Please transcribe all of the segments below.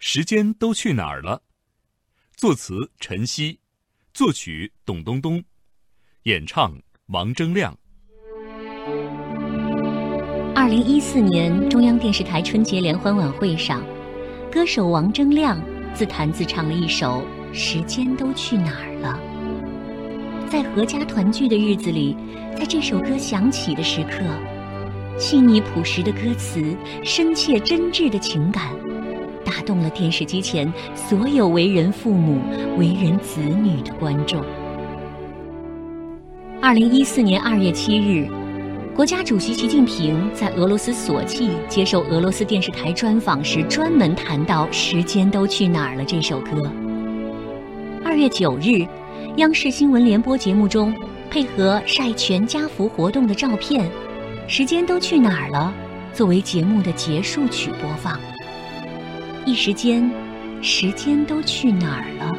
时间都去哪儿了？作词陈曦，作曲董冬冬，演唱王铮亮。二零一四年中央电视台春节联欢晚会上，歌手王铮亮自弹自唱了一首《时间都去哪儿了》。在阖家团聚的日子里，在这首歌响起的时刻，细腻朴实的歌词，深切真挚的情感。打动了电视机前所有为人父母、为人子女的观众。二零一四年二月七日，国家主席习近平在俄罗斯索契接受俄罗斯电视台专访时，专门谈到《时间都去哪儿了》这首歌。二月九日，央视新闻联播节目中，配合晒全家福活动的照片，《时间都去哪儿了》作为节目的结束曲播放。一时间，时间都去哪儿了？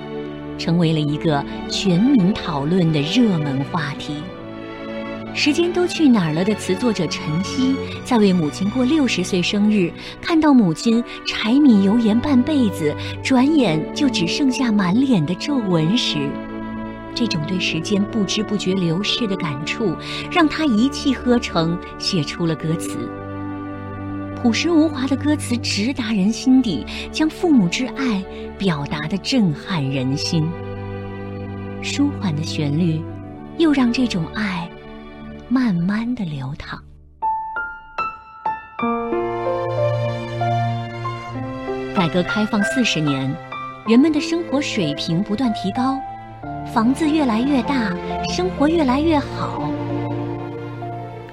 成为了一个全民讨论的热门话题。时间都去哪儿了的词作者陈曦，在为母亲过六十岁生日，看到母亲柴米油盐半辈子，转眼就只剩下满脸的皱纹时，这种对时间不知不觉流逝的感触，让他一气呵成，写出了歌词。朴实无华的歌词直达人心底，将父母之爱表达的震撼人心。舒缓的旋律，又让这种爱慢慢的流淌。改革开放四十年，人们的生活水平不断提高，房子越来越大，生活越来越好。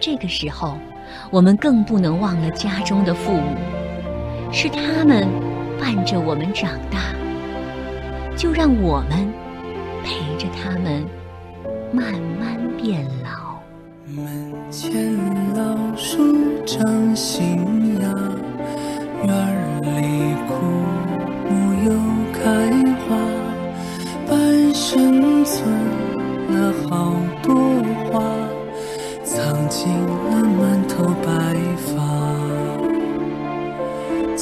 这个时候。我们更不能忘了家中的父母，是他们伴着我们长大，就让我们陪着他们慢慢变老。门前老树长新芽，院里枯木又开花，半生存了好多话，藏进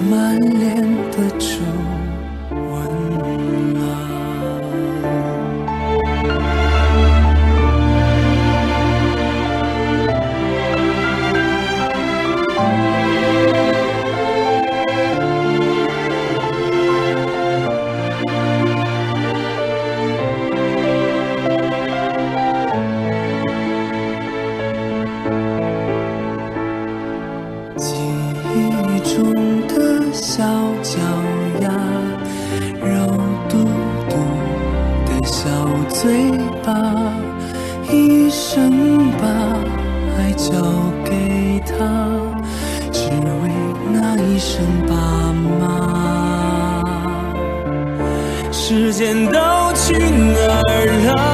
满脸的皱对吧，一生把爱交给他，只为那一声爸妈。时间都去哪儿了？